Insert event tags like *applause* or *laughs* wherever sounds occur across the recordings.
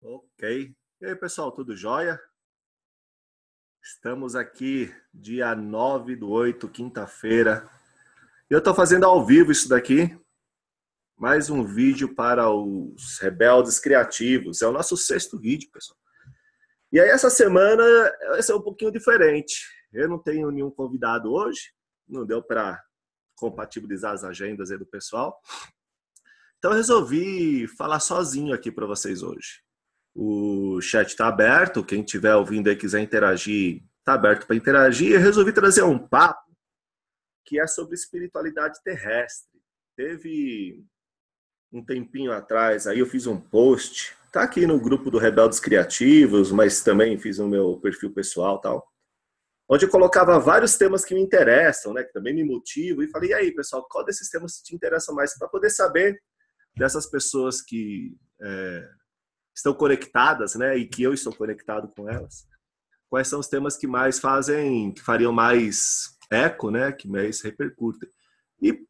Ok. E aí, pessoal, tudo jóia? Estamos aqui, dia 9 do 8, quinta-feira. Eu estou fazendo ao vivo isso daqui. Mais um vídeo para os rebeldes criativos. É o nosso sexto vídeo, pessoal. E aí, essa semana vai ser um pouquinho diferente. Eu não tenho nenhum convidado hoje. Não deu para compatibilizar as agendas aí do pessoal. Então, eu resolvi falar sozinho aqui para vocês hoje. O chat está aberto, quem estiver ouvindo aí quiser interagir, está aberto para interagir. Eu resolvi trazer um papo que é sobre espiritualidade terrestre. Teve um tempinho atrás, aí eu fiz um post, tá aqui no grupo do Rebeldes Criativos, mas também fiz no meu perfil pessoal tal, onde eu colocava vários temas que me interessam, né, que também me motivam, e falei, e aí, pessoal, qual desses temas te interessa mais? Para poder saber dessas pessoas que é, estão conectadas, né, e que eu estou conectado com elas. Quais são os temas que mais fazem, que fariam mais eco, né, que mais repercutem. E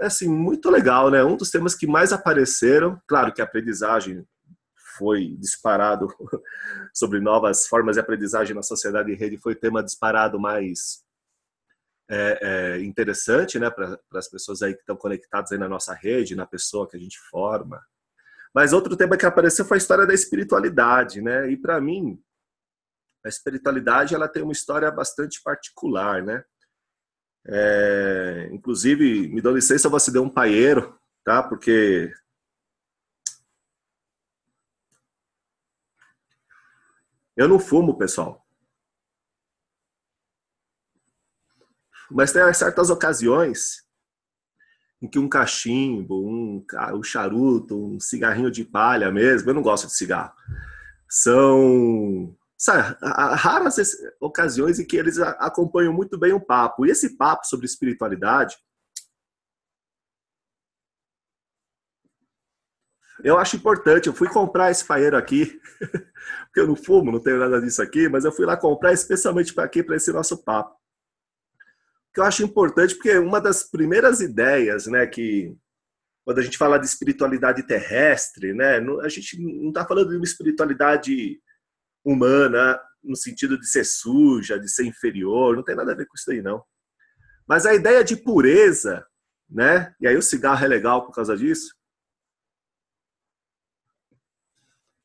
assim, muito legal, né? Um dos temas que mais apareceram, claro que a aprendizagem foi disparado *laughs* sobre novas formas de aprendizagem na sociedade e rede foi tema disparado mais é, é, interessante, né, para as pessoas aí que estão conectadas aí na nossa rede, na pessoa que a gente forma, mas outro tema que apareceu foi a história da espiritualidade, né? E para mim, a espiritualidade ela tem uma história bastante particular, né? É, inclusive, me dá licença, eu vou acender um paieiro, tá? Porque eu não fumo, pessoal. Mas tem certas ocasiões em que um cachimbo, um, um charuto, um cigarrinho de palha mesmo, eu não gosto de cigarro, são sabe, raras ocasiões em que eles acompanham muito bem o papo. E esse papo sobre espiritualidade, eu acho importante. Eu fui comprar esse paeiro aqui, *laughs* porque eu não fumo, não tenho nada disso aqui, mas eu fui lá comprar especialmente para aqui, para esse nosso papo que eu acho importante, porque uma das primeiras ideias, né, que quando a gente fala de espiritualidade terrestre, né, a gente não está falando de uma espiritualidade humana no sentido de ser suja, de ser inferior, não tem nada a ver com isso aí, não. Mas a ideia de pureza, né, e aí o cigarro é legal por causa disso,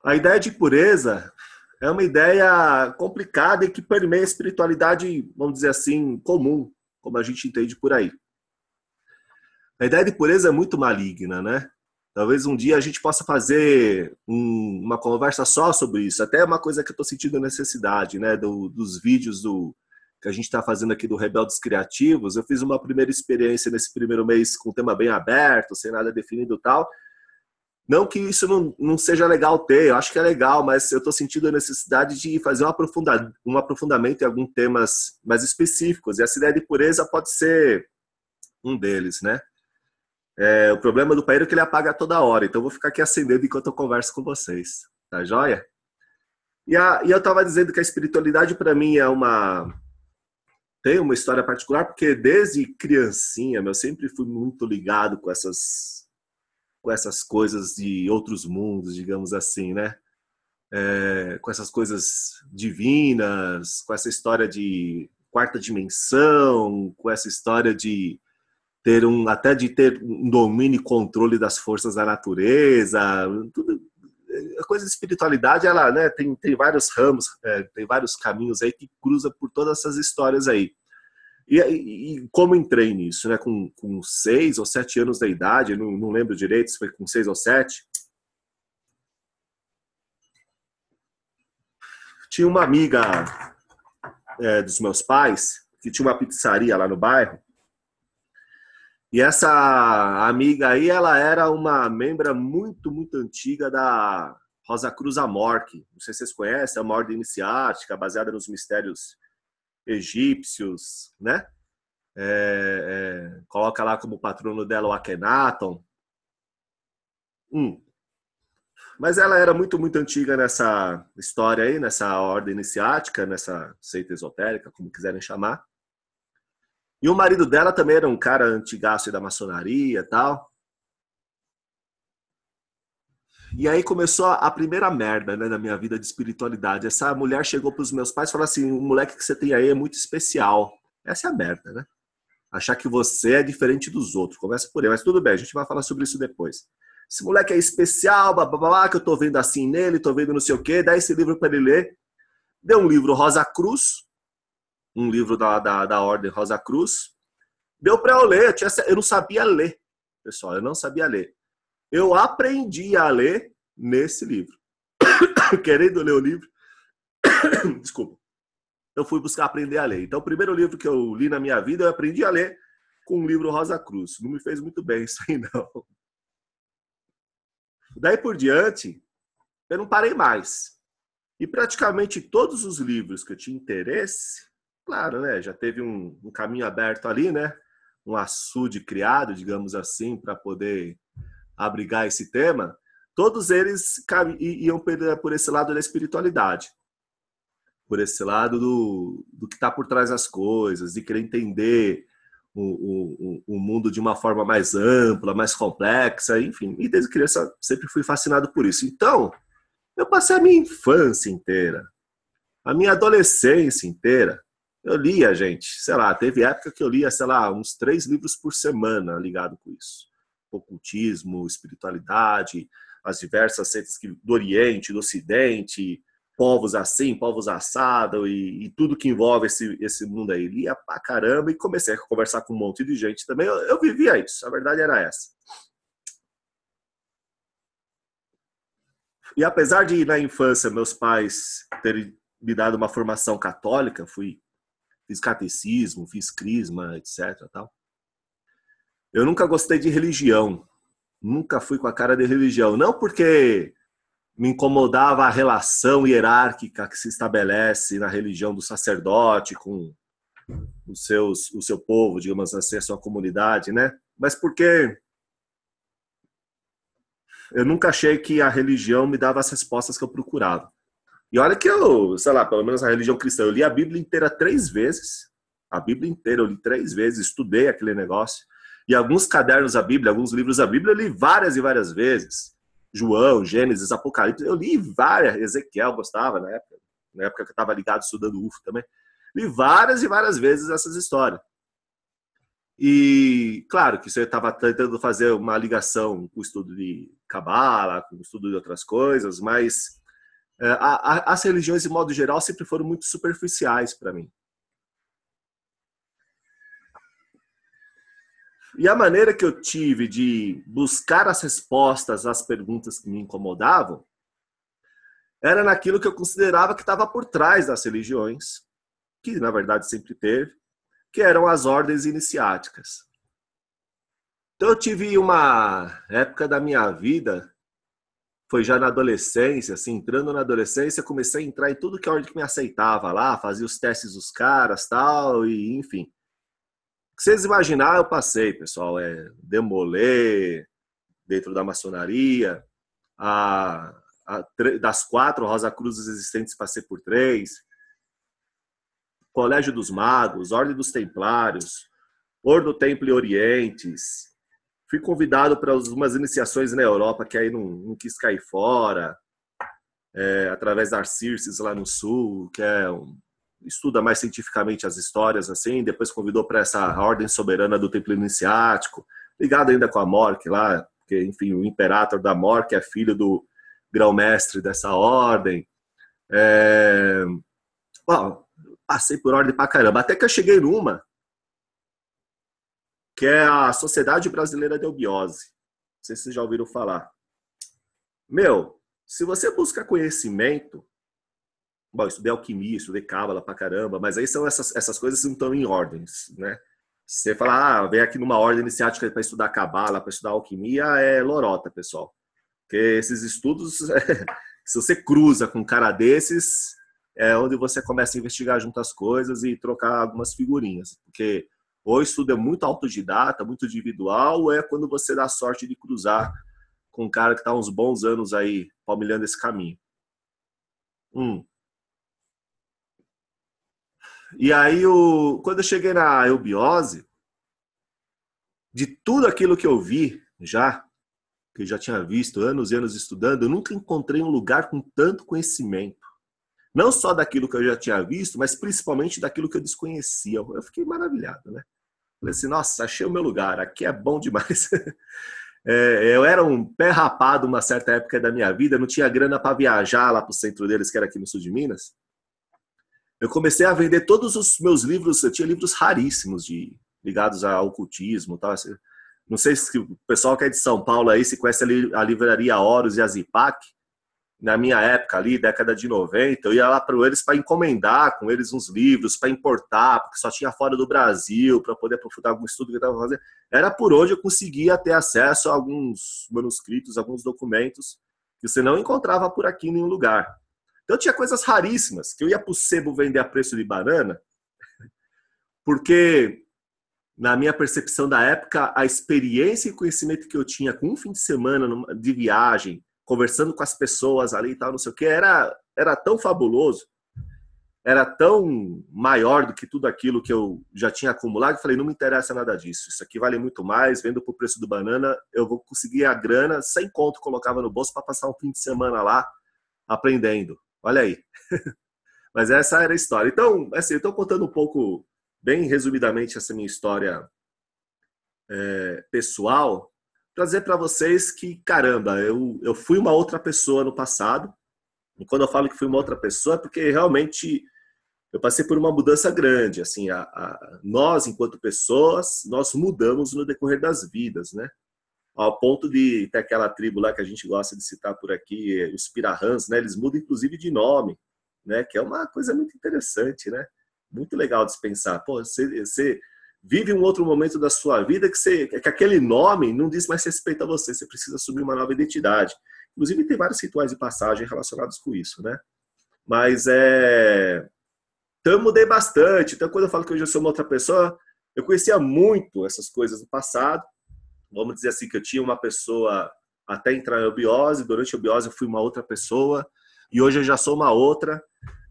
a ideia de pureza é uma ideia complicada e que permeia a espiritualidade, vamos dizer assim, comum como a gente entende por aí. A ideia de pureza é muito maligna, né? Talvez um dia a gente possa fazer um, uma conversa só sobre isso. Até é uma coisa que eu estou sentindo necessidade, né? Do, dos vídeos do que a gente está fazendo aqui do Rebeldes Criativos. Eu fiz uma primeira experiência nesse primeiro mês com o tema bem aberto, sem nada definido tal. Não que isso não, não seja legal ter, eu acho que é legal, mas eu estou sentindo a necessidade de fazer um, aprofunda, um aprofundamento em alguns temas mais específicos. E essa ideia de pureza pode ser um deles, né? É, o problema do paeiro é que ele apaga toda hora, então eu vou ficar aqui acendendo enquanto eu converso com vocês. Tá joia? E, a, e eu estava dizendo que a espiritualidade para mim é uma. tem uma história particular, porque desde criancinha eu sempre fui muito ligado com essas com essas coisas de outros mundos, digamos assim, né? É, com essas coisas divinas, com essa história de quarta dimensão, com essa história de ter um até de ter um domínio e controle das forças da natureza, tudo a coisa de espiritualidade ela né, tem, tem vários ramos, é, tem vários caminhos aí que cruza por todas essas histórias aí. E, e, como entrei nisso, né? Com, com seis ou sete anos da idade, não, não lembro direito se foi com seis ou sete. Tinha uma amiga é, dos meus pais que tinha uma pizzaria lá no bairro. E essa amiga aí, ela era uma membra muito, muito antiga da Rosa Cruz Amorque. Não sei se vocês conhecem, é uma ordem iniciática baseada nos mistérios egípcios, né? É, é, coloca lá como patrono dela o Akhenaton. Hum. Mas ela era muito, muito antiga nessa história aí, nessa ordem iniciática, nessa seita esotérica, como quiserem chamar. E o marido dela também era um cara antigaço da maçonaria e tal. E aí começou a primeira merda né, na minha vida de espiritualidade. Essa mulher chegou para os meus pais e falou assim: o moleque que você tem aí é muito especial. Essa é a merda, né? Achar que você é diferente dos outros. Começa por aí, mas tudo bem, a gente vai falar sobre isso depois. Esse moleque é especial, blá, blá, blá, que eu tô vendo assim nele, tô vendo não sei o quê, dá esse livro para ele ler. Deu um livro Rosa Cruz, um livro da, da, da Ordem Rosa Cruz. Deu para eu ler, eu, tinha, eu não sabia ler, pessoal, eu não sabia ler. Eu aprendi a ler nesse livro. *coughs* Querendo ler o livro, *coughs* desculpa, eu fui buscar aprender a ler. Então, o primeiro livro que eu li na minha vida, eu aprendi a ler com o livro Rosa Cruz. Não me fez muito bem isso aí, não. Daí por diante, eu não parei mais. E praticamente todos os livros que eu tinha interesse, claro, né? Já teve um, um caminho aberto ali, né? Um açude criado, digamos assim, para poder abrigar esse tema. Todos eles iam por esse lado da espiritualidade, por esse lado do, do que está por trás das coisas, de querer entender o, o, o, mundo de uma forma mais ampla, mais complexa, enfim. E desde criança sempre fui fascinado por isso. Então, eu passei a minha infância inteira, a minha adolescência inteira. Eu lia, gente, sei lá, teve época que eu lia, sei lá, uns três livros por semana ligado com isso. Ocultismo, espiritualidade, as diversas seitas do Oriente, do Ocidente, povos assim, povos assado e, e, tudo que envolve esse, esse mundo aí. Lia pra caramba e comecei a conversar com um monte de gente também. Eu, eu vivia isso, a verdade era essa. E apesar de na infância meus pais terem me dado uma formação católica, fui fiz catecismo, fiz crisma, etc. Tal. Eu nunca gostei de religião, nunca fui com a cara de religião, não porque me incomodava a relação hierárquica que se estabelece na religião do sacerdote com os seus, o seu povo, digamos assim, a sua comunidade, né? Mas porque eu nunca achei que a religião me dava as respostas que eu procurava. E olha que eu, sei lá, pelo menos a religião cristã, eu li a Bíblia inteira três vezes. A Bíblia inteira eu li três vezes, estudei aquele negócio. E alguns cadernos da Bíblia, alguns livros da Bíblia, eu li várias e várias vezes. João, Gênesis, Apocalipse. Eu li várias, Ezequiel gostava na época, na época que eu estava ligado estudando UFO também. Li várias e várias vezes essas histórias. E claro que você estava tentando fazer uma ligação com o estudo de Cabala, com o estudo de outras coisas, mas é, a, a, as religiões, de modo geral, sempre foram muito superficiais para mim. E a maneira que eu tive de buscar as respostas às perguntas que me incomodavam era naquilo que eu considerava que estava por trás das religiões, que na verdade sempre teve, que eram as ordens iniciáticas. Então eu tive uma época da minha vida, foi já na adolescência, assim, entrando na adolescência, comecei a entrar em tudo que a ordem que me aceitava lá, fazia os testes dos caras, tal, e enfim que vocês imaginar, eu passei, pessoal. É demoler dentro da maçonaria, a, a, das quatro Rosa Cruzes existentes, passei por três. Colégio dos Magos, Ordem dos Templários, Ordo Templo Orientes. Fui convidado para umas iniciações na Europa, que aí não, não quis cair fora, é, através da Arcirces lá no Sul, que é um, estuda mais cientificamente as histórias, assim, depois convidou para essa ordem soberana do templo iniciático, ligado ainda com a Mork lá, porque, enfim, o imperator da Mork é filho do grão-mestre dessa ordem. É... Bom, passei por ordem pra caramba, até que eu cheguei numa, que é a Sociedade Brasileira de Eubiose. Não sei se vocês já ouviram falar. Meu, se você busca conhecimento, Bom, estudei alquimia, estudei cábala pra caramba, mas aí são essas, essas coisas que não estão em ordens, né? Você fala, ah, vem aqui numa ordem iniciática para estudar cabala, para estudar alquimia, é lorota, pessoal. Porque esses estudos, *laughs* se você cruza com um cara desses, é onde você começa a investigar junto as coisas e trocar algumas figurinhas. Porque ou estudo é muito autodidata, muito individual, ou é quando você dá sorte de cruzar com um cara que está uns bons anos aí palmilhando esse caminho. Um. E aí, o, quando eu cheguei na eubiose, de tudo aquilo que eu vi já, que eu já tinha visto anos e anos estudando, eu nunca encontrei um lugar com tanto conhecimento. Não só daquilo que eu já tinha visto, mas principalmente daquilo que eu desconhecia. Eu fiquei maravilhado, né? Falei assim, nossa, achei o meu lugar, aqui é bom demais. *laughs* É, eu era um pé rapado uma certa época da minha vida, não tinha grana para viajar lá para o centro deles, que era aqui no sul de Minas. Eu comecei a vender todos os meus livros, eu tinha livros raríssimos de ligados ao ocultismo, tal. Não sei se o pessoal que é de São Paulo aí se conhece a livraria Horus e a Zipac na minha época ali, década de 90, eu ia lá para eles para encomendar com eles uns livros, para importar, porque só tinha fora do Brasil, para poder aprofundar algum estudo que eu estava fazendo. Era por onde eu conseguia ter acesso a alguns manuscritos, alguns documentos que você não encontrava por aqui em nenhum lugar. Então tinha coisas raríssimas, que eu ia para o sebo vender a preço de banana, porque na minha percepção da época, a experiência e conhecimento que eu tinha com um fim de semana de viagem, conversando com as pessoas ali e tal, não sei o que, era, era tão fabuloso, era tão maior do que tudo aquilo que eu já tinha acumulado, que falei, não me interessa nada disso, isso aqui vale muito mais, vendo por preço do banana, eu vou conseguir a grana, sem conto, colocava no bolso para passar um fim de semana lá aprendendo. Olha aí. *laughs* Mas essa era a história. Então, assim, eu estou contando um pouco, bem resumidamente, essa minha história é, pessoal, trazer para vocês que, caramba, eu, eu fui uma outra pessoa no passado. E quando eu falo que fui uma outra pessoa, é porque realmente eu passei por uma mudança grande. Assim, a, a, nós, enquanto pessoas, nós mudamos no decorrer das vidas, né? Ao ponto de ter aquela tribo lá que a gente gosta de citar por aqui, os Pirahãs, né? Eles mudam inclusive de nome, né? Que é uma coisa muito interessante, né? Muito legal de se pensar. Pô, você, você vive um outro momento da sua vida que, você, que aquele nome não diz mais respeito a você, você precisa assumir uma nova identidade. Inclusive, tem vários rituais de passagem relacionados com isso, né? Mas é. Então, eu mudei bastante. Então, quando eu falo que hoje eu sou uma outra pessoa, eu conhecia muito essas coisas do passado. Vamos dizer assim, que eu tinha uma pessoa até entrar em obiose, durante a obiose eu fui uma outra pessoa, e hoje eu já sou uma outra.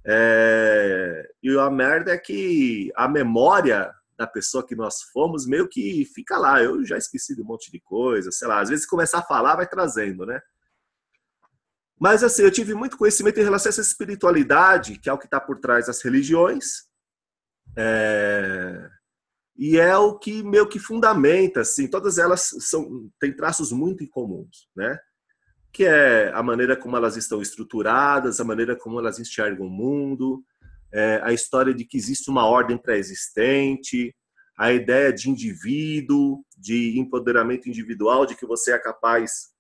É... E a merda é que a memória da pessoa que nós fomos, meio que fica lá. Eu já esqueci de um monte de coisa, sei lá. Às vezes começar a falar vai trazendo, né? Mas assim, eu tive muito conhecimento em relação a essa espiritualidade, que é o que está por trás das religiões. É... E é o que meio que fundamenta, assim, todas elas são têm traços muito incomuns, né? Que é a maneira como elas estão estruturadas, a maneira como elas enxergam o mundo, é, a história de que existe uma ordem pré-existente, a ideia de indivíduo, de empoderamento individual, de que você é capaz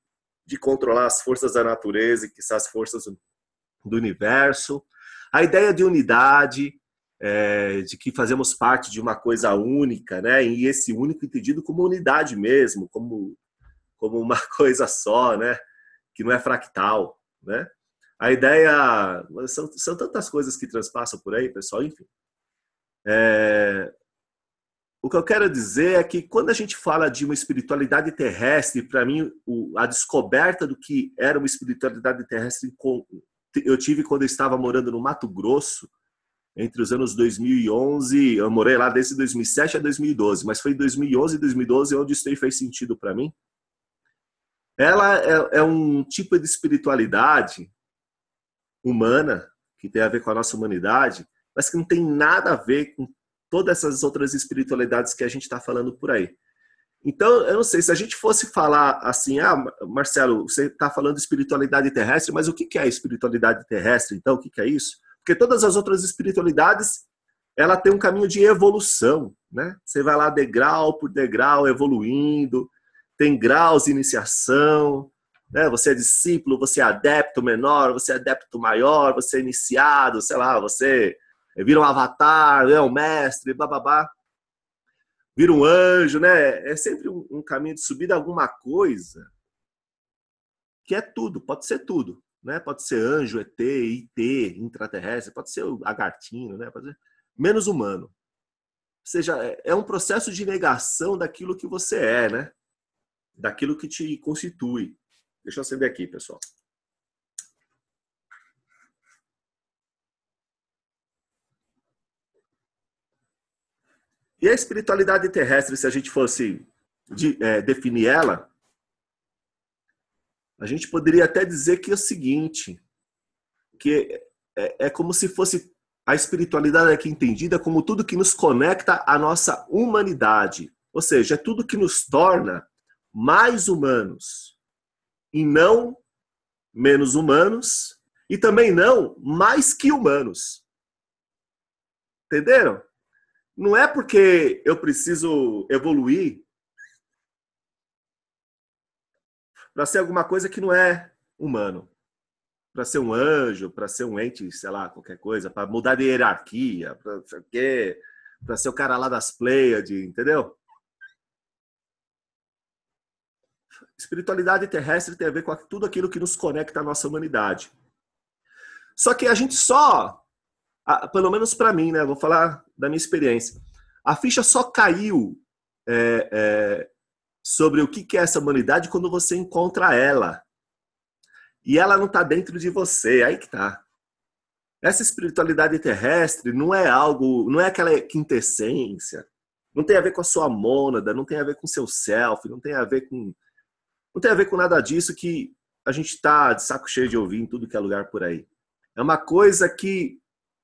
de controlar as forças da natureza e que são as forças do universo, a ideia de unidade, é, de que fazemos parte de uma coisa única, né? E esse único entendido como unidade mesmo, como como uma *laughs* coisa só, né? Que não é fractal, né? A ideia. São, são tantas coisas que transpassam por aí, pessoal, enfim. É, o que eu quero dizer é que quando a gente fala de uma espiritualidade terrestre, para mim, a descoberta do que era uma espiritualidade terrestre eu tive quando eu estava morando no Mato Grosso, entre os anos 2011, eu morei lá desde 2007 a 2012, mas foi em 2011 e 2012 onde isso fez sentido para mim. Ela é, é um tipo de espiritualidade humana, que tem a ver com a nossa humanidade, mas que não tem nada a ver com todas essas outras espiritualidades que a gente está falando por aí. Então, eu não sei, se a gente fosse falar assim, ah, Marcelo, você está falando de espiritualidade terrestre, mas o que é espiritualidade terrestre, então? O que é isso? Porque todas as outras espiritualidades, ela tem um caminho de evolução, né? Você vai lá degrau por degrau, evoluindo, tem graus de iniciação, né? Você é discípulo, você é adepto menor, você é adepto maior, você é iniciado, sei lá, você vira um avatar, é um mestre, bababá. Vira um anjo, né? É sempre um caminho de subida alguma coisa que é tudo, pode ser tudo, né? Pode ser anjo, ET, IT, intraterrestre, pode ser o né? Pode ser menos humano. Ou seja, é, é um processo de negação daquilo que você é, né? Daquilo que te constitui. Deixa eu acender aqui, pessoal. E a espiritualidade terrestre, se a gente fosse de, é, definir ela, A gente poderia até dizer que é o seguinte, que é, é como se fosse a espiritualidade aqui entendida como tudo que nos conecta à nossa humanidade. Ou seja, é tudo que nos torna mais humanos e não menos humanos e também não mais que humanos. Entenderam? Não é porque eu preciso evoluir para ser alguma coisa que não é humano. Para ser um anjo, para ser um ente, sei lá, qualquer coisa, para mudar de hierarquia, para ser o cara lá das Pleiades, entendeu? Espiritualidade terrestre tem a ver com tudo aquilo que nos conecta à nossa humanidade. Só que a gente só, pelo menos para mim, né? Vou falar da minha experiência. A ficha só caiu é, é, sobre o que é essa humanidade quando você encontra ela. E ela não está dentro de você, aí que tá. Essa espiritualidade terrestre não é algo, não é aquela quintessência, não tem a ver com a sua mônada, não tem a ver com o seu self, não tem a ver com não tem a ver com nada disso que a gente está de saco cheio de ouvir em tudo que é lugar por aí. É uma coisa que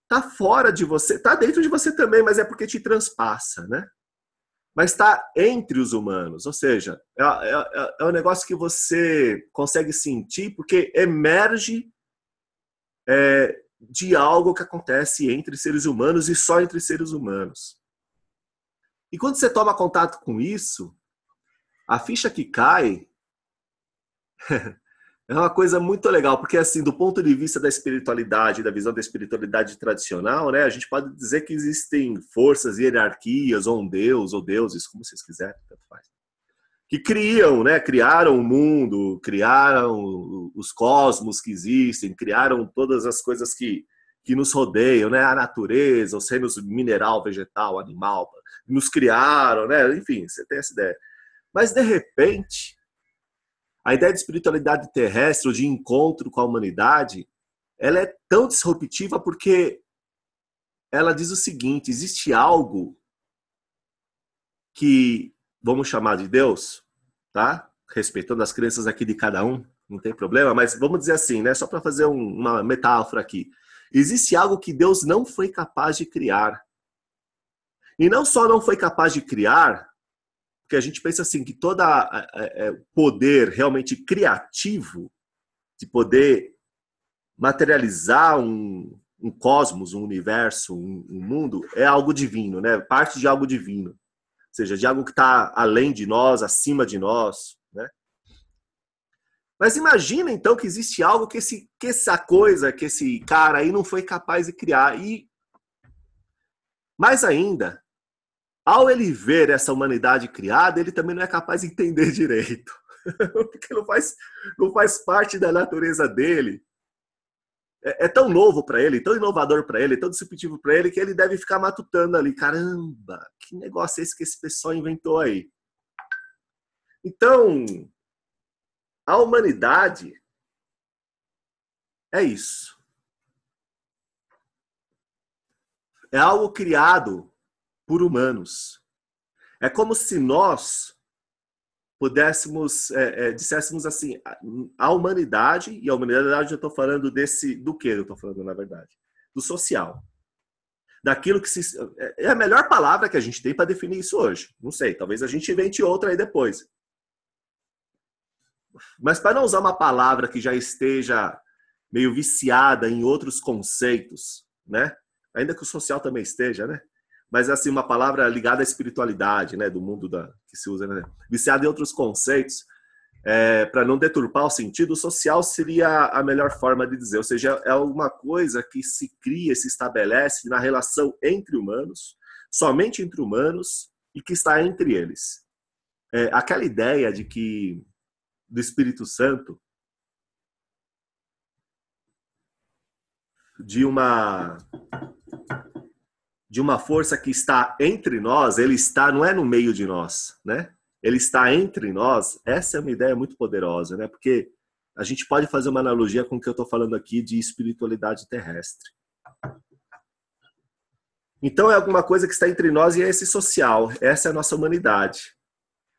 tá fora de você, tá dentro de você também, mas é porque te transpassa, né? Mas está entre os humanos, ou seja, é, é, é um negócio que você consegue sentir porque emerge é, de algo que acontece entre seres humanos e só entre seres humanos. E quando você toma contato com isso, a ficha que cai *laughs* É uma coisa muito legal, porque assim, do ponto de vista da espiritualidade, da visão da espiritualidade tradicional, né, a gente pode dizer que existem forças, hierarquias, ou um deus, ou deuses, como vocês quiserem, tanto faz, que criam, né, criaram o mundo, criaram os cosmos que existem, criaram todas as coisas que, que nos rodeiam, né, a natureza, os reinos mineral, vegetal, animal, nos criaram, né, enfim, você tem essa ideia. Mas de repente, a ideia de espiritualidade terrestre ou de encontro com a humanidade, ela é tão disruptiva porque ela diz o seguinte: existe algo que vamos chamar de Deus, tá? Respeitando as crenças aqui de cada um, não tem problema, mas vamos dizer assim, né? Só para fazer um, uma metáfora aqui. Existe algo que Deus não foi capaz de criar. E não só não foi capaz de criar, porque a gente pensa assim que todo é, poder realmente criativo de poder materializar um, um cosmos, um universo, um, um, mundo é algo divino, né? Parte de algo divino, ou seja, de algo que está além de nós, acima de nós, né? Mas imagina então que existe algo que esse que essa coisa, que esse cara aí não foi capaz de criar e mais ainda, ao ele ver essa humanidade criada, ele também não é capaz de entender direito. *laughs* Porque não faz, não faz parte da natureza dele. É, é tão novo para ele, tão inovador para ele, tão disruptivo para ele, que ele deve ficar matutando ali. Caramba, que negócio é esse que esse pessoal inventou aí? Então, a humanidade é isso. É algo criado por humanos. É como se nós pudéssemos, é, é, disséssemos assim, a humanidade, e a humanidade eu estou falando desse, do que eu estou falando na verdade? Do social. Daquilo que se. É, é a melhor palavra que a gente tem para definir isso hoje. Não sei, talvez a gente invente outra aí depois. Mas para não usar uma palavra que já esteja meio viciada em outros conceitos, né? Ainda que o social também esteja, né? Mas assim uma palavra ligada à espiritualidade, né, do mundo da que se usa, né, viciado em outros conceitos, é, para não deturpar o sentido, social seria a melhor forma de dizer, ou seja, é alguma coisa que se cria, se estabelece na relação entre humanos, somente entre humanos e que está entre eles. É, aquela ideia de que do Espírito Santo de uma de uma força que está entre nós, ele está, não é no meio de nós, né? Ele está entre nós. Essa é uma ideia muito poderosa, né? Porque a gente pode fazer uma analogia com o que eu estou falando aqui de espiritualidade terrestre. Então é alguma coisa que está entre nós e é esse social, essa é a nossa humanidade.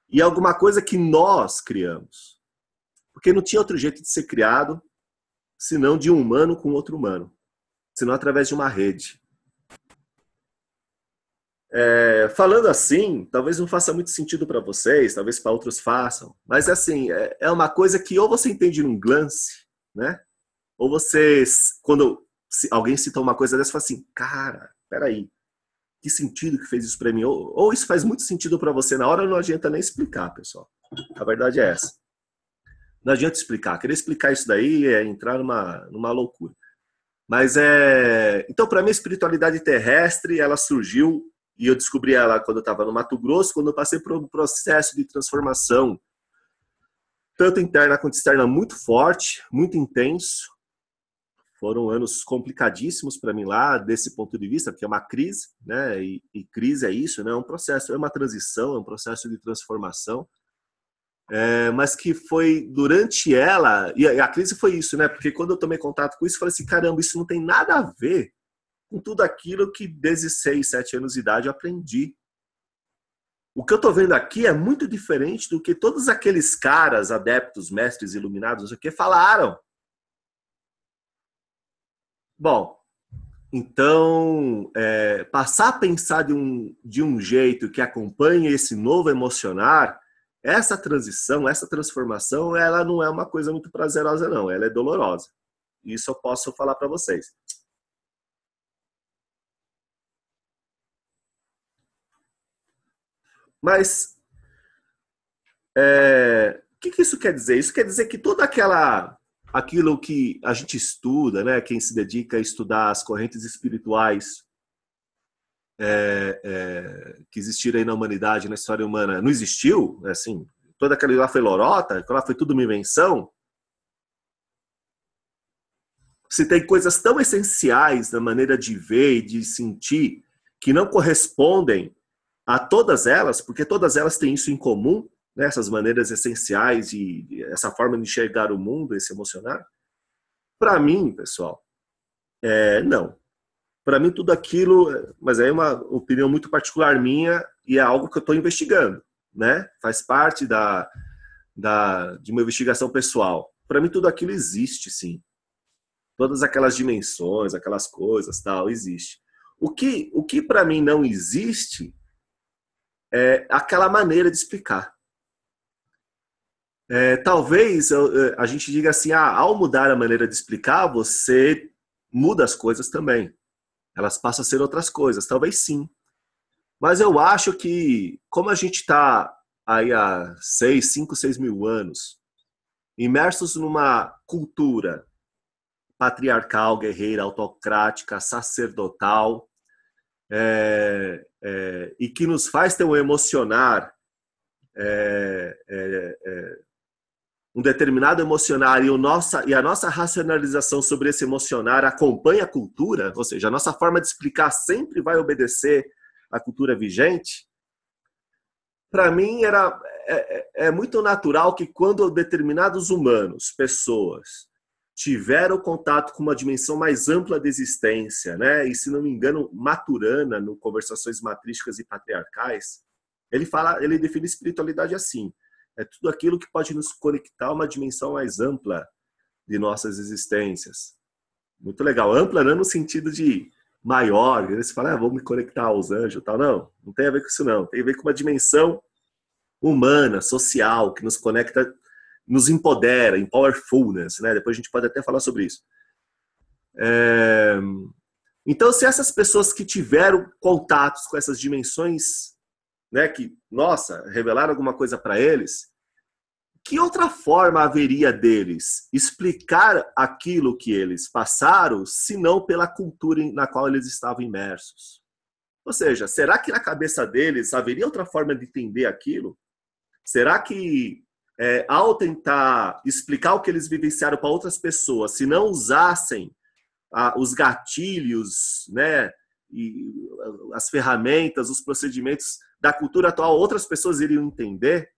E é alguma coisa que nós criamos. Porque não tinha outro jeito de ser criado senão de um humano com outro humano, senão através de uma rede. É, falando assim, talvez não faça muito sentido para vocês, talvez para outros façam, mas assim, é, é, uma coisa que ou você entende num glance, né? Ou você, quando alguém cita uma coisa dessa, fala assim, cara, peraí, que sentido que fez isso para mim? Ou, ou, isso faz muito sentido para você na hora, não adianta nem explicar, pessoal. A verdade é essa. Não adianta explicar. Querer explicar isso daí é entrar numa, numa loucura. Mas é. Então, para mim, a espiritualidade terrestre, ela surgiu e eu descobri ela quando eu estava no Mato Grosso, quando eu passei por um processo de transformação, tanto interna quanto externa, muito forte, muito intenso. Foram anos complicadíssimos para mim lá, desse ponto de vista, porque é uma crise, né? E, e, crise é isso, né? É um processo, é uma transição, é um processo de transformação. É, mas que foi durante ela, e a, a crise foi isso, né? Porque quando eu tomei contato com isso, eu falei assim: caramba, isso não tem nada a ver com tudo aquilo que desde 6, 7 anos de idade eu aprendi. O que eu estou vendo aqui é muito diferente do que todos aqueles caras, adeptos, mestres, iluminados, o que, falaram. Bom, então, é, passar a pensar de um, de um jeito que acompanhe esse novo emocionar, essa transição, essa transformação, ela não é uma coisa muito prazerosa, não. Ela é dolorosa. Isso eu posso falar para vocês. Mas é, o que, que isso quer dizer? Isso quer dizer que toda aquela aquilo que a gente estuda, né, quem se dedica a estudar as correntes espirituais é, é, que existiram aí na humanidade, na história humana, não existiu, é assim, toda aquela lá foi lorota, aquela foi tudo uma invenção. Se tem coisas tão essenciais na maneira de ver e de sentir que não correspondem a todas elas, porque todas elas têm isso em comum, né, essas maneiras essenciais e essa forma de enxergar o mundo, esse emocionar. Para mim, pessoal, é, não. Para mim, tudo aquilo, mas é uma opinião muito particular minha e é algo que eu estou investigando, né? Faz parte da, da, de uma investigação pessoal. Para mim, tudo aquilo existe, sim. Todas aquelas dimensões, aquelas coisas, tal, existe. O que, o que para mim não existe é, aquela maneira de explicar. É, talvez é, a gente diga assim, ah, ao mudar a maneira de explicar, você muda as coisas também. Elas passam a ser outras coisas, talvez sim. Mas eu acho que, como a gente está aí há seis, cinco, seis mil anos, imersos numa cultura patriarcal, guerreira, autocrática, sacerdotal, é, é, e que nos faz ter um emocionar, é, é, é, um determinado emocionar e, o nossa, e a nossa racionalização sobre esse emocionar acompanha a cultura, ou seja, a nossa forma de explicar sempre vai obedecer à cultura vigente, para mim era é, é, muito natural que quando determinados humanos, pessoas, tiveram contato com uma dimensão mais ampla da existência, né? E se não me engano, Maturana, no Conversações Matrísticas e Patriarcais, ele fala, ele define espiritualidade assim: é tudo aquilo que pode nos conectar a uma dimensão mais ampla de nossas existências. Muito legal, ampla não no sentido de maior, você fala, ah, vou me conectar aos anjos, tal, não, não tem a ver com isso não, tem a ver com uma dimensão humana, social, que nos conecta nos empodera, em powerfulness, né? Depois a gente pode até falar sobre isso. É... Então, se essas pessoas que tiveram contatos com essas dimensões, né, que, nossa, revelaram alguma coisa para eles, que outra forma haveria deles explicar aquilo que eles passaram, se não pela cultura na qual eles estavam imersos? Ou seja, será que na cabeça deles haveria outra forma de entender aquilo? Será que é, ao tentar explicar o que eles vivenciaram para outras pessoas, se não usassem ah, os gatilhos, né, e as ferramentas, os procedimentos da cultura atual, outras pessoas iriam entender,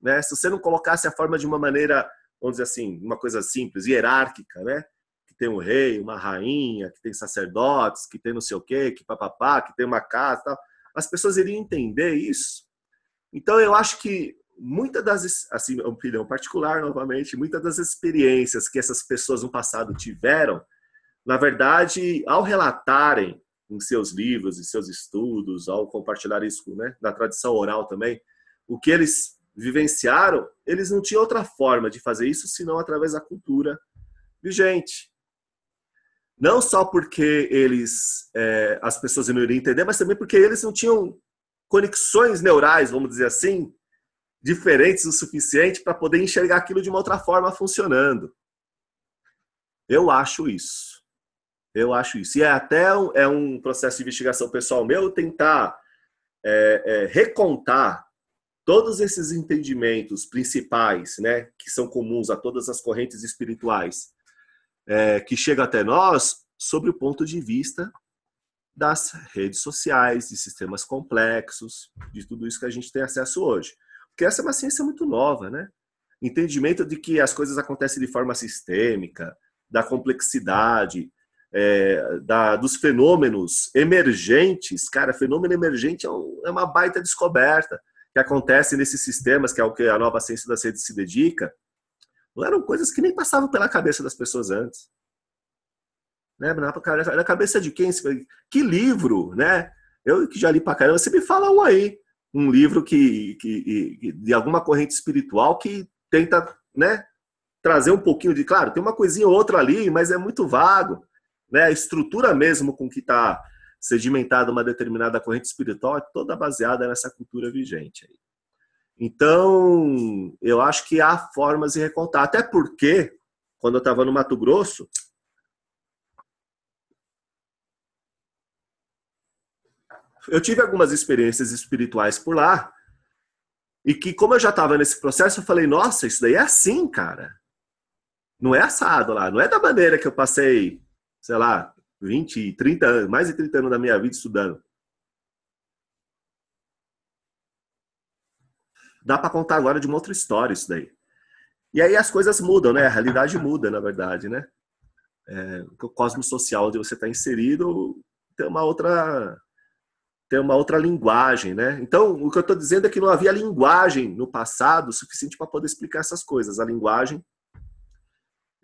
né? Se você não colocasse a forma de uma maneira, vamos dizer assim, uma coisa simples, hierárquica, né? Que tem um rei, uma rainha, que tem sacerdotes, que tem não sei o quê, que papapá, que tem uma casa, tal. As pessoas iriam entender isso. Então eu acho que muitas das, assim, opinião particular, novamente, muitas das experiências que essas pessoas no passado tiveram, na verdade, ao relatarem em seus livros, em seus estudos, ao compartilhar isso né, na tradição oral também, o que eles vivenciaram, eles não tinham outra forma de fazer isso senão através da cultura vigente. Não só porque eles, é, as pessoas não iriam entender, mas também porque eles não tinham conexões neurais, vamos dizer assim, diferentes o suficiente para poder enxergar aquilo de uma outra forma funcionando. Eu acho isso. Eu acho isso. E é até um, é um processo de investigação pessoal meu tentar é, é, recontar todos esses entendimentos principais, né, que são comuns a todas as correntes espirituais, é, que chegam até nós sobre o ponto de vista das redes sociais, de sistemas complexos, de tudo isso que a gente tem acesso hoje. Porque essa é uma ciência muito nova, né? Entendimento de que as coisas acontecem de forma sistêmica, da complexidade, é, da, dos fenômenos emergentes. Cara, fenômeno emergente é, um, é uma baita descoberta que acontece nesses sistemas, que é o que a nova ciência das redes se dedica. Não eram coisas que nem passavam pela cabeça das pessoas antes. Né? Na cabeça de quem? Que livro, né? Eu que já li pra caramba, você me fala um aí. Um livro que, que, que de alguma corrente espiritual que tenta, né? Trazer um pouquinho de. Claro, tem uma coisinha ou outra ali, mas é muito vago né, a estrutura mesmo com que está sedimentada uma determinada corrente espiritual é toda baseada nessa cultura vigente. Aí. Então, eu acho que há formas de recontar. Até porque, quando eu estava no Mato Grosso, eu tive algumas experiências espirituais por lá. E que, como eu já estava nesse processo, eu falei: nossa, isso daí é assim, cara. Não é assado lá. Não é da maneira que eu passei sei lá, 20, 30 anos, mais de 30 anos da minha vida estudando. Dá para contar agora de uma outra história isso daí. E aí as coisas mudam, né? A realidade muda, na verdade, né? É, o cosmos social onde você está inserido tem uma outra tem uma outra linguagem, né? Então, o que eu estou dizendo é que não havia linguagem no passado suficiente para poder explicar essas coisas. A linguagem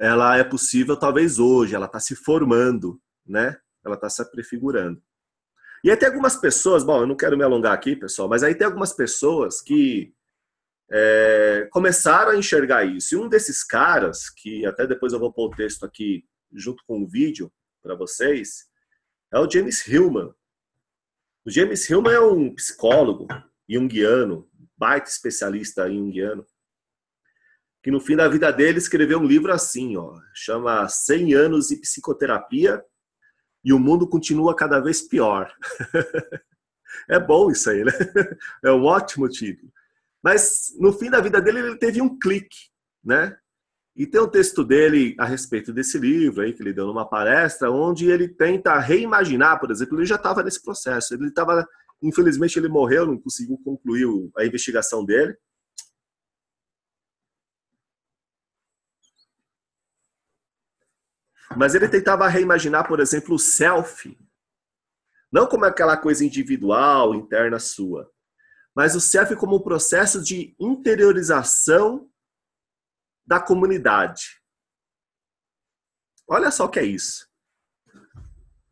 ela é possível talvez hoje, ela está se formando, né? Ela está se prefigurando. E aí tem algumas pessoas, bom, eu não quero me alongar aqui, pessoal, mas aí tem algumas pessoas que é, começaram a enxergar isso. E um desses caras, que até depois eu vou pôr o texto aqui junto com o vídeo para vocês, é o James Hillman. O James Hillman é um psicólogo junguiano, baita especialista em junguiano, que no fim da vida dele escreveu um livro assim, ó, chama 100 anos de psicoterapia e o mundo continua cada vez pior. *laughs* é bom isso aí, né? *laughs* É um ótimo título. Mas no fim da vida dele ele teve um clique, né? E tem um texto dele a respeito desse livro aí que ele deu numa palestra, onde ele tenta reimaginar, por exemplo, ele já estava nesse processo. Ele estava, infelizmente, ele morreu, não conseguiu concluir a investigação dele. Mas ele tentava reimaginar, por exemplo, o self. Não como aquela coisa individual, interna sua, mas o self como um processo de interiorização da comunidade. Olha só o que é isso.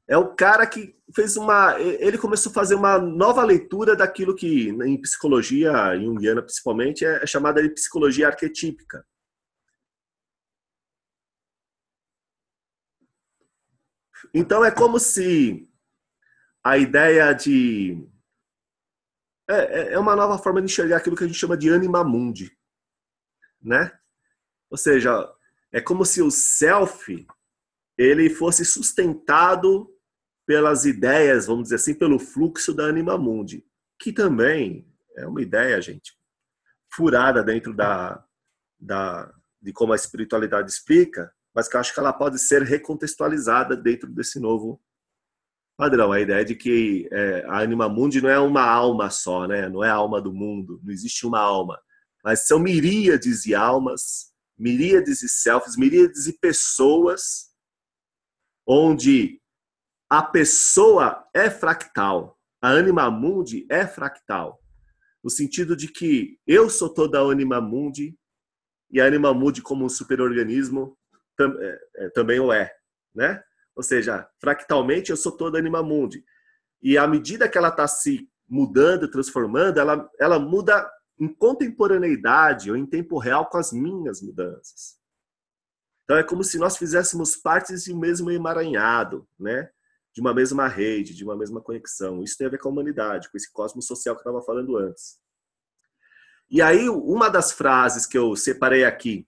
É o cara que fez uma. Ele começou a fazer uma nova leitura daquilo que, em psicologia junguiana principalmente, é chamada de psicologia arquetípica. Então é como se a ideia de. É, é, é uma nova forma de enxergar aquilo que a gente chama de anima mundi. Né? Ou seja, é como se o self ele fosse sustentado pelas ideias, vamos dizer assim, pelo fluxo da anima mundi, que também é uma ideia, gente, furada dentro da, da de como a espiritualidade explica, mas que eu acho que ela pode ser recontextualizada dentro desse novo padrão. A ideia de que é, a Anima Mundi não é uma alma só, né? não é a alma do mundo, não existe uma alma, mas são miríades de almas, miríades de selfies, miríades de pessoas, onde a pessoa é fractal, a Anima Mundi é fractal. no sentido de que eu sou toda a anima mundi e a anima mundi como um superorganismo tam, é, é, também o é, né? Ou seja, fractalmente eu sou toda a anima mundi. E à medida que ela está se mudando, transformando, ela, ela muda em contemporaneidade ou em tempo real com as minhas mudanças. Então é como se nós fizéssemos partes de um mesmo emaranhado, né? De uma mesma rede, de uma mesma conexão. Isso tem a ver com a humanidade, com esse cosmos social que eu estava falando antes. E aí, uma das frases que eu separei aqui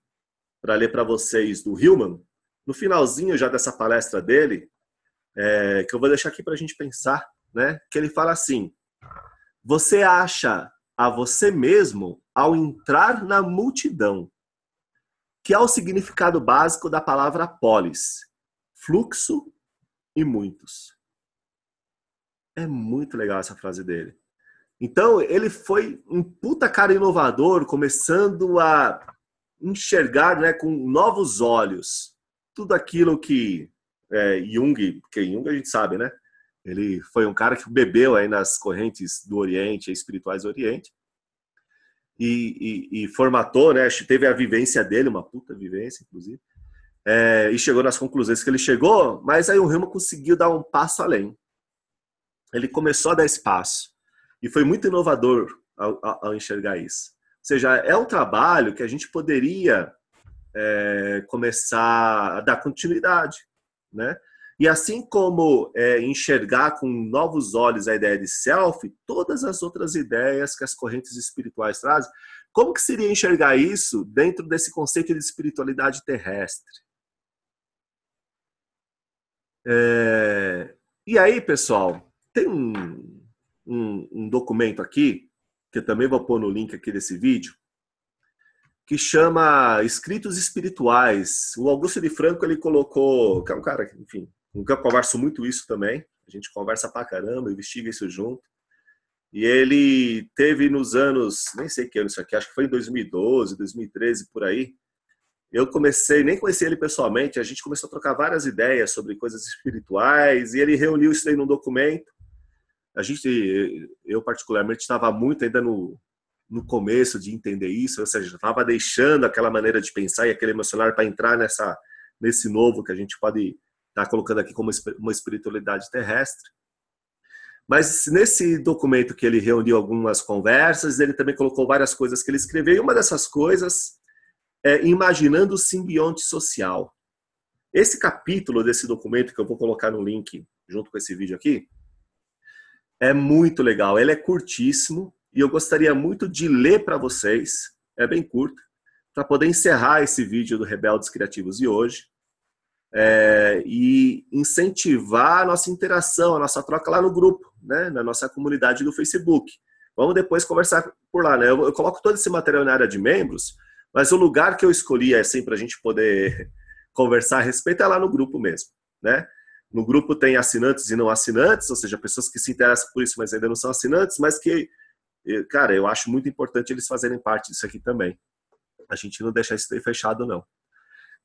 para ler para vocês do Hillman, no finalzinho já dessa palestra dele, é, que eu vou deixar aqui para a gente pensar, né? Que ele fala assim: você acha a você mesmo ao entrar na multidão, que é o significado básico da palavra polis, fluxo e muitos. É muito legal essa frase dele. Então, ele foi um puta cara inovador, começando a enxergar né, com novos olhos tudo aquilo que é, Jung, que Jung a gente sabe, né? Ele foi um cara que bebeu aí nas correntes do Oriente, espirituais do Oriente, e, e, e, formatou, né? Teve a vivência dele, uma puta vivência, inclusive, é, e chegou nas conclusões que ele chegou, mas aí o Remo conseguiu dar um passo além. Ele começou a dar espaço e foi muito inovador ao, ao, ao enxergar isso. Ou seja, é um trabalho que a gente poderia é, começar a dar continuidade, né? E assim como é, enxergar com novos olhos a ideia de self, todas as outras ideias que as correntes espirituais trazem, como que seria enxergar isso dentro desse conceito de espiritualidade terrestre? É... E aí, pessoal, tem um, um, um documento aqui, que eu também vou pôr no link aqui desse vídeo, que chama Escritos Espirituais. O Augusto de Franco ele colocou, que é um cara, enfim, com quem eu converso muito isso também. A gente conversa pra caramba, investiga isso junto. E ele teve nos anos, nem sei que ano isso aqui, acho que foi em 2012, 2013, por aí. Eu comecei, nem conheci ele pessoalmente, a gente começou a trocar várias ideias sobre coisas espirituais e ele reuniu isso aí num documento. A gente, eu particularmente, estava muito ainda no, no começo de entender isso, ou seja, estava deixando aquela maneira de pensar e aquele emocional para entrar nessa, nesse novo que a gente pode está colocando aqui como uma espiritualidade terrestre. Mas nesse documento que ele reuniu algumas conversas, ele também colocou várias coisas que ele escreveu, e uma dessas coisas é Imaginando o Simbionte Social. Esse capítulo desse documento, que eu vou colocar no link junto com esse vídeo aqui, é muito legal. Ele é curtíssimo e eu gostaria muito de ler para vocês, é bem curto, para poder encerrar esse vídeo do Rebeldes Criativos de hoje é, e incentivar a nossa interação, a nossa troca lá no grupo, né, na nossa comunidade do Facebook. Vamos depois conversar por lá. Né? Eu, eu coloco todo esse material na área de membros, mas o lugar que eu escolhi assim, para a gente poder *laughs* conversar a respeito é lá no grupo mesmo. Né? No grupo tem assinantes e não assinantes, ou seja, pessoas que se interessam por isso, mas ainda não são assinantes, mas que, cara, eu acho muito importante eles fazerem parte disso aqui também. A gente não deixar isso aí fechado, não.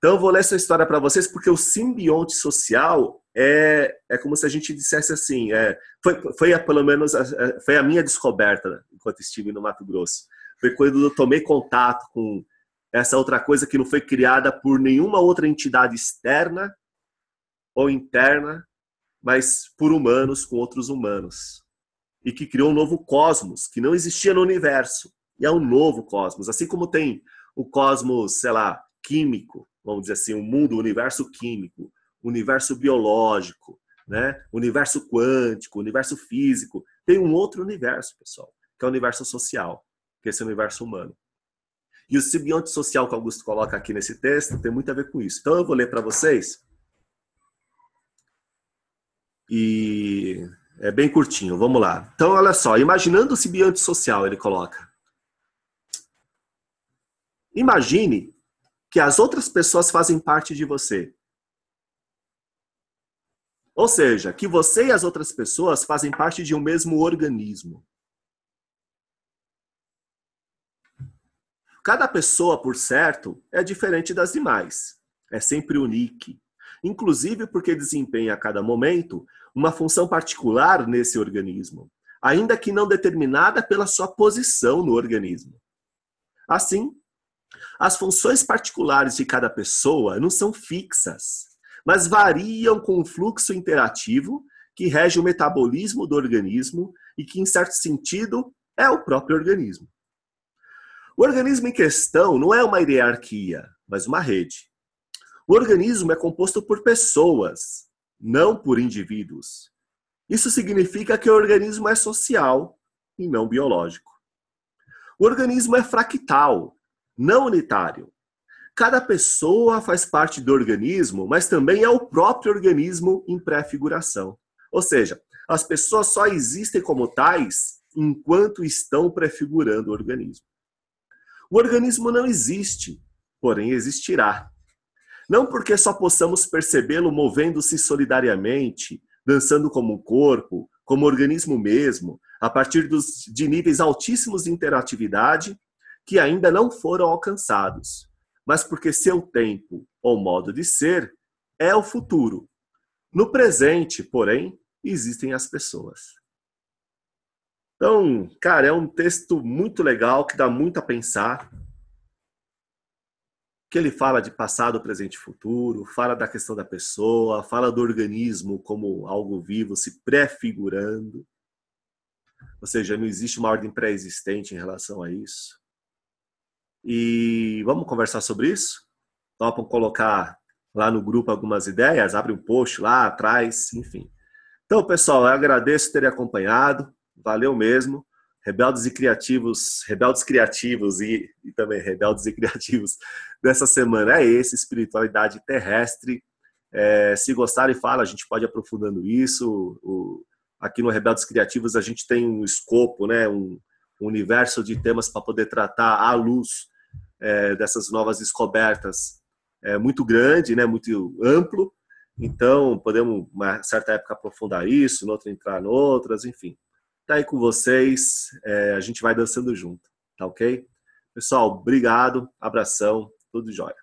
Então, eu vou ler essa história para vocês porque o simbionte social é, é como se a gente dissesse assim, é, foi, foi a, pelo menos a, foi a minha descoberta né, enquanto estive no Mato Grosso. Foi quando eu tomei contato com essa outra coisa que não foi criada por nenhuma outra entidade externa ou interna, mas por humanos com outros humanos. E que criou um novo cosmos que não existia no universo. E é um novo cosmos. Assim como tem o cosmos, sei lá, químico, vamos dizer assim, o um mundo, o universo químico, o universo biológico, né? universo quântico, universo físico. Tem um outro universo, pessoal, que é o universo social, que é esse universo humano. E o simbionte social que Augusto coloca aqui nesse texto tem muito a ver com isso. Então eu vou ler para vocês. E é bem curtinho, vamos lá. Então, olha só, imaginando o simbionte social, ele coloca. Imagine que as outras pessoas fazem parte de você. Ou seja, que você e as outras pessoas fazem parte de um mesmo organismo. Cada pessoa, por certo, é diferente das demais. É sempre unique. Inclusive porque desempenha a cada momento uma função particular nesse organismo. ainda que não determinada pela sua posição no organismo. Assim, as funções particulares de cada pessoa não são fixas, mas variam com o fluxo interativo que rege o metabolismo do organismo e que, em certo sentido, é o próprio organismo. O organismo em questão não é uma hierarquia, mas uma rede. O organismo é composto por pessoas, não por indivíduos. Isso significa que o organismo é social e não biológico. O organismo é fractal, não unitário. Cada pessoa faz parte do organismo, mas também é o próprio organismo em pré-figuração. Ou seja, as pessoas só existem como tais enquanto estão prefigurando o organismo. O organismo não existe, porém existirá. Não porque só possamos percebê-lo movendo-se solidariamente, dançando como um corpo, como organismo mesmo, a partir dos, de níveis altíssimos de interatividade que ainda não foram alcançados, mas porque seu tempo ou modo de ser é o futuro. No presente, porém, existem as pessoas. Então, cara, é um texto muito legal que dá muito a pensar. Que ele fala de passado, presente e futuro, fala da questão da pessoa, fala do organismo como algo vivo se prefigurando. Ou seja, não existe uma ordem pré-existente em relação a isso. E vamos conversar sobre isso? Topam colocar lá no grupo algumas ideias, abre um post lá atrás, enfim. Então, pessoal, eu agradeço ter acompanhado valeu mesmo. Rebeldes e Criativos, Rebeldes Criativos e, e também Rebeldes e Criativos dessa semana é esse, espiritualidade terrestre. É, se gostarem, fala, a gente pode aprofundando isso. O, aqui no Rebeldes Criativos a gente tem um escopo, né, um, um universo de temas para poder tratar à luz é, dessas novas descobertas é muito grande, né, muito amplo. Então, podemos, uma certa época, aprofundar isso, noutra entrar em outras, enfim tá aí com vocês. É, a gente vai dançando junto, tá ok? Pessoal, obrigado, abração, tudo jóia.